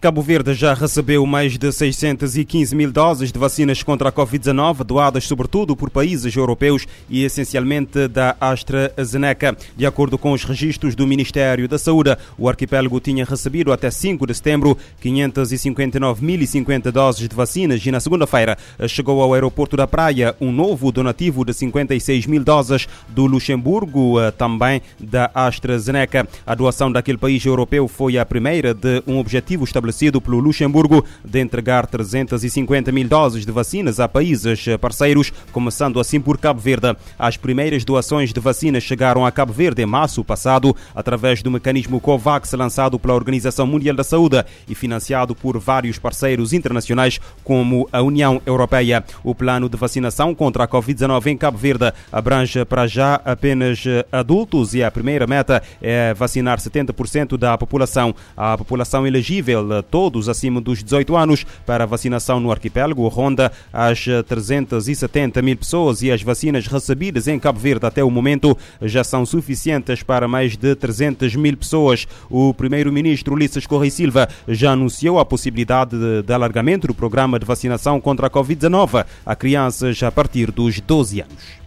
Cabo Verde já recebeu mais de 615 mil doses de vacinas contra a Covid-19, doadas sobretudo por países europeus e essencialmente da AstraZeneca. De acordo com os registros do Ministério da Saúde, o arquipélago tinha recebido até 5 de setembro 559.050 doses de vacinas e na segunda-feira chegou ao aeroporto da Praia um novo donativo de 56 mil doses do Luxemburgo, eh, também da AstraZeneca. A doação daquele país europeu foi a primeira de um objetivo estabelecido estabelecido pelo Luxemburgo de entregar 350 mil doses de vacinas a países parceiros, começando assim por Cabo Verde. As primeiras doações de vacinas chegaram a Cabo Verde em março passado, através do mecanismo COVAX lançado pela Organização Mundial da Saúde e financiado por vários parceiros internacionais, como a União Europeia. O plano de vacinação contra a Covid-19 em Cabo Verde abrange para já apenas adultos e a primeira meta é vacinar 70% da população. A população elegível todos acima dos 18 anos para vacinação no arquipélago ronda as 370 mil pessoas e as vacinas recebidas em Cabo Verde até o momento já são suficientes para mais de 300 mil pessoas. O primeiro-ministro Ulisses Correia Silva já anunciou a possibilidade de, de alargamento do programa de vacinação contra a Covid-19 a crianças a partir dos 12 anos.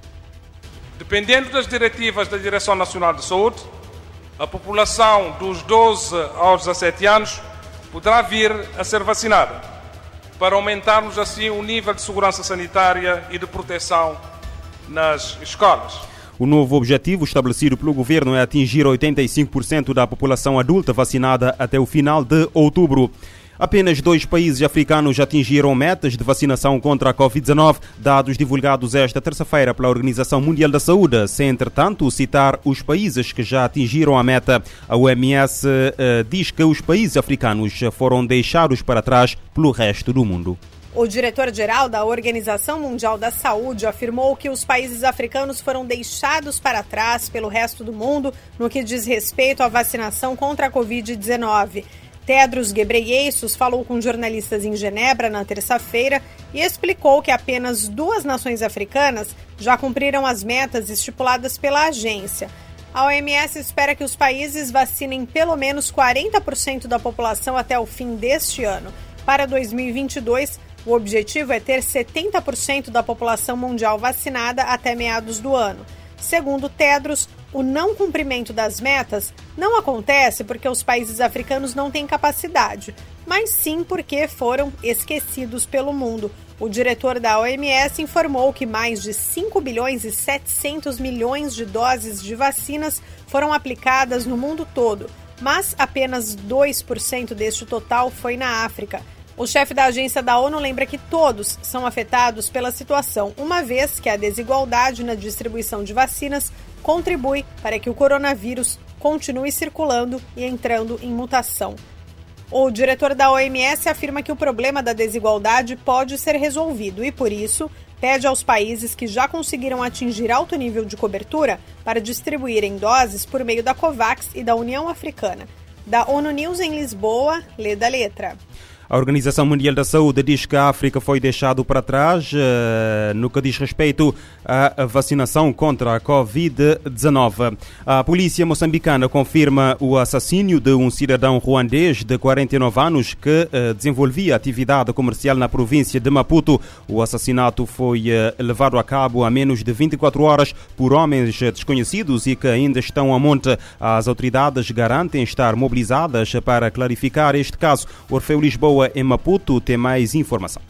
Dependendo das diretivas da Direção Nacional de Saúde, a população dos 12 aos 17 anos poderá vir a ser vacinada, para aumentarmos assim o nível de segurança sanitária e de proteção nas escolas. O novo objetivo estabelecido pelo governo é atingir 85% da população adulta vacinada até o final de outubro. Apenas dois países africanos atingiram metas de vacinação contra a Covid-19, dados divulgados esta terça-feira pela Organização Mundial da Saúde, sem, entretanto, citar os países que já atingiram a meta. A OMS eh, diz que os países africanos foram deixados para trás pelo resto do mundo. O diretor-geral da Organização Mundial da Saúde afirmou que os países africanos foram deixados para trás pelo resto do mundo no que diz respeito à vacinação contra a Covid-19. Tedros Ghebreyesus falou com jornalistas em Genebra na terça-feira e explicou que apenas duas nações africanas já cumpriram as metas estipuladas pela agência. A OMS espera que os países vacinem pelo menos 40% da população até o fim deste ano. Para 2022, o objetivo é ter 70% da população mundial vacinada até meados do ano. Segundo Tedros, o não cumprimento das metas não acontece porque os países africanos não têm capacidade, mas sim porque foram esquecidos pelo mundo. O diretor da OMS informou que mais de 5 bilhões e 700 milhões de doses de vacinas foram aplicadas no mundo todo, mas apenas 2% deste total foi na África. O chefe da agência da ONU lembra que todos são afetados pela situação, uma vez que a desigualdade na distribuição de vacinas contribui para que o coronavírus continue circulando e entrando em mutação. O diretor da OMS afirma que o problema da desigualdade pode ser resolvido e, por isso, pede aos países que já conseguiram atingir alto nível de cobertura para distribuírem doses por meio da COVAX e da União Africana. Da ONU News em Lisboa, lê da letra. A Organização Mundial da Saúde diz que a África foi deixado para trás uh, no que diz respeito à vacinação contra a Covid-19. A polícia moçambicana confirma o assassínio de um cidadão ruandês de 49 anos que uh, desenvolvia atividade comercial na província de Maputo. O assassinato foi uh, levado a cabo há menos de 24 horas por homens desconhecidos e que ainda estão a monte. As autoridades garantem estar mobilizadas para clarificar este caso. Orfeu Lisboa em Maputo tem mais informação.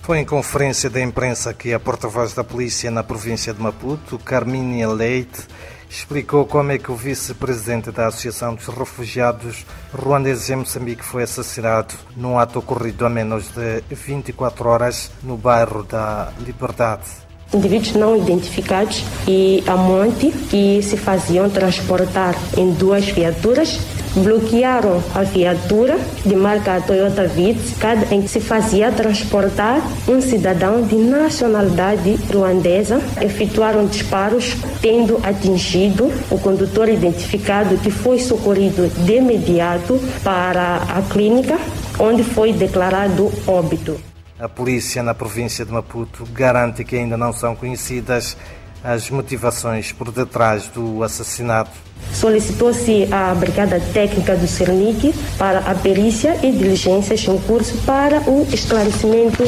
Foi em conferência de imprensa que a porta-voz da polícia na província de Maputo, Carminha Leite, explicou como é que o vice-presidente da Associação dos Refugiados Ruandeses em Moçambique foi assassinado num ato ocorrido a menos de 24 horas no bairro da Liberdade indivíduos não identificados e a monte que se faziam transportar em duas viaturas bloquearam a viatura de marca Toyota Vitz, em que se fazia transportar um cidadão de nacionalidade ruandesa. Efetuaram disparos, tendo atingido o condutor identificado que foi socorrido de imediato para a clínica, onde foi declarado óbito. A polícia na província de Maputo garante que ainda não são conhecidas as motivações por detrás do assassinato. Solicitou-se à Brigada Técnica do Cernic para a perícia e diligências em curso para o esclarecimento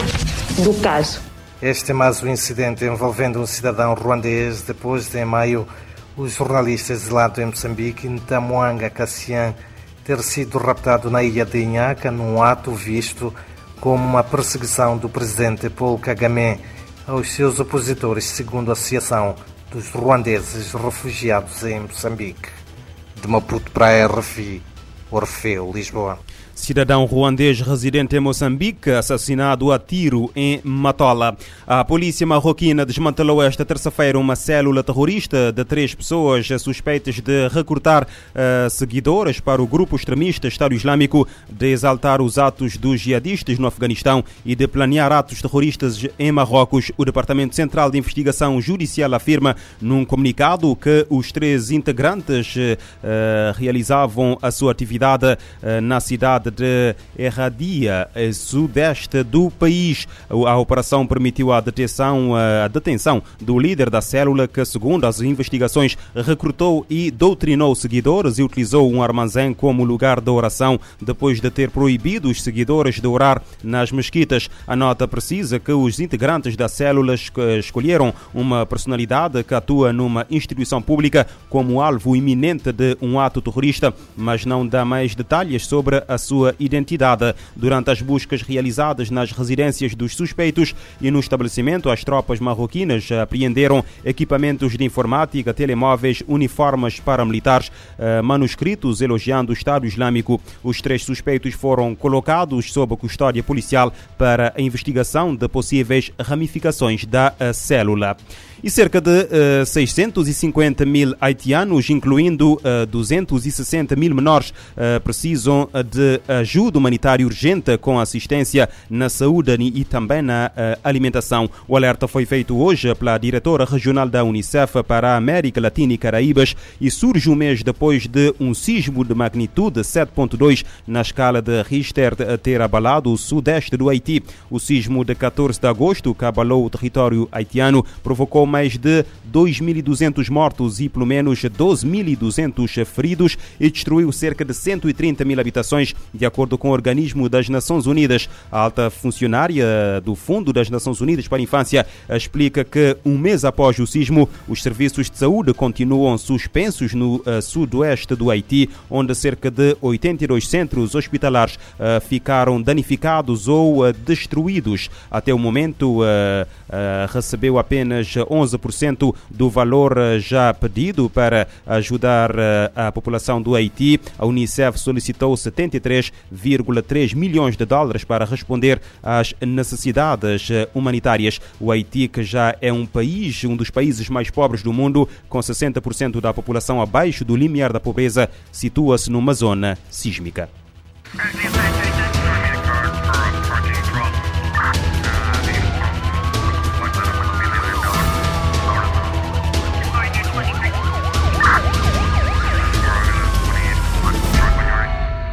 do caso. Este é mais um incidente envolvendo um cidadão ruandês depois de, em maio, os jornalistas exilados em Moçambique, Ntamuanga Cassian, ter sido raptado na ilha de Inhaca num ato visto como uma perseguição do presidente Paul Kagame aos seus opositores, segundo a Associação dos Ruandeses Refugiados em Moçambique. De Maputo para a RFI, Orfeu, Lisboa. Cidadão ruandês residente em Moçambique, assassinado a tiro em Matola. A polícia marroquina desmantelou esta terça-feira uma célula terrorista de três pessoas suspeitas de recrutar uh, seguidores para o grupo extremista Estado Islâmico, de exaltar os atos dos jihadistas no Afeganistão e de planear atos terroristas em Marrocos. O Departamento Central de Investigação Judicial afirma num comunicado que os três integrantes uh, realizavam a sua atividade uh, na cidade de Erradia, sudeste do país. A operação permitiu a detenção, a detenção do líder da célula que, segundo as investigações, recrutou e doutrinou seguidores e utilizou um armazém como lugar de oração depois de ter proibido os seguidores de orar nas mesquitas. A nota precisa que os integrantes da célula escolheram uma personalidade que atua numa instituição pública como alvo iminente de um ato terrorista, mas não dá mais detalhes sobre a sua sua identidade. Durante as buscas realizadas nas residências dos suspeitos e no estabelecimento, as tropas marroquinas apreenderam equipamentos de informática, telemóveis, uniformes paramilitares, eh, manuscritos elogiando o Estado Islâmico. Os três suspeitos foram colocados sob custódia policial para a investigação de possíveis ramificações da eh, célula e cerca de uh, eh, 650 mil haitianos, incluindo uh, eh, 260 mil menores, uh, precisam de ajuda humanitária urgente com assistência na saúde e também na alimentação. O alerta foi feito hoje pela diretora regional da Unicef para a América Latina e Caraíbas e surge um mês depois de um sismo de magnitude 7.2 na escala de Richter ter abalado o sudeste do Haiti. O sismo de 14 de agosto, que abalou o território haitiano, provocou mais de 2.200 mortos e pelo menos 12.200 feridos e destruiu cerca de 130 mil habitações, de acordo com o organismo das Nações Unidas. A alta funcionária do Fundo das Nações Unidas para a Infância explica que um mês após o sismo, os serviços de saúde continuam suspensos no uh, sudoeste do Haiti, onde cerca de 82 centros hospitalares uh, ficaram danificados ou uh, destruídos. Até o momento, recebeu apenas 11% do valor já pedido para ajudar a população do Haiti. A Unicef solicitou 73,3 milhões de dólares para responder às necessidades eh, humanitárias. O Haiti, que já é um país, um dos países mais pobres do mundo, com 60% da população abaixo do limiar da pobreza, situa-se numa zona sísmica.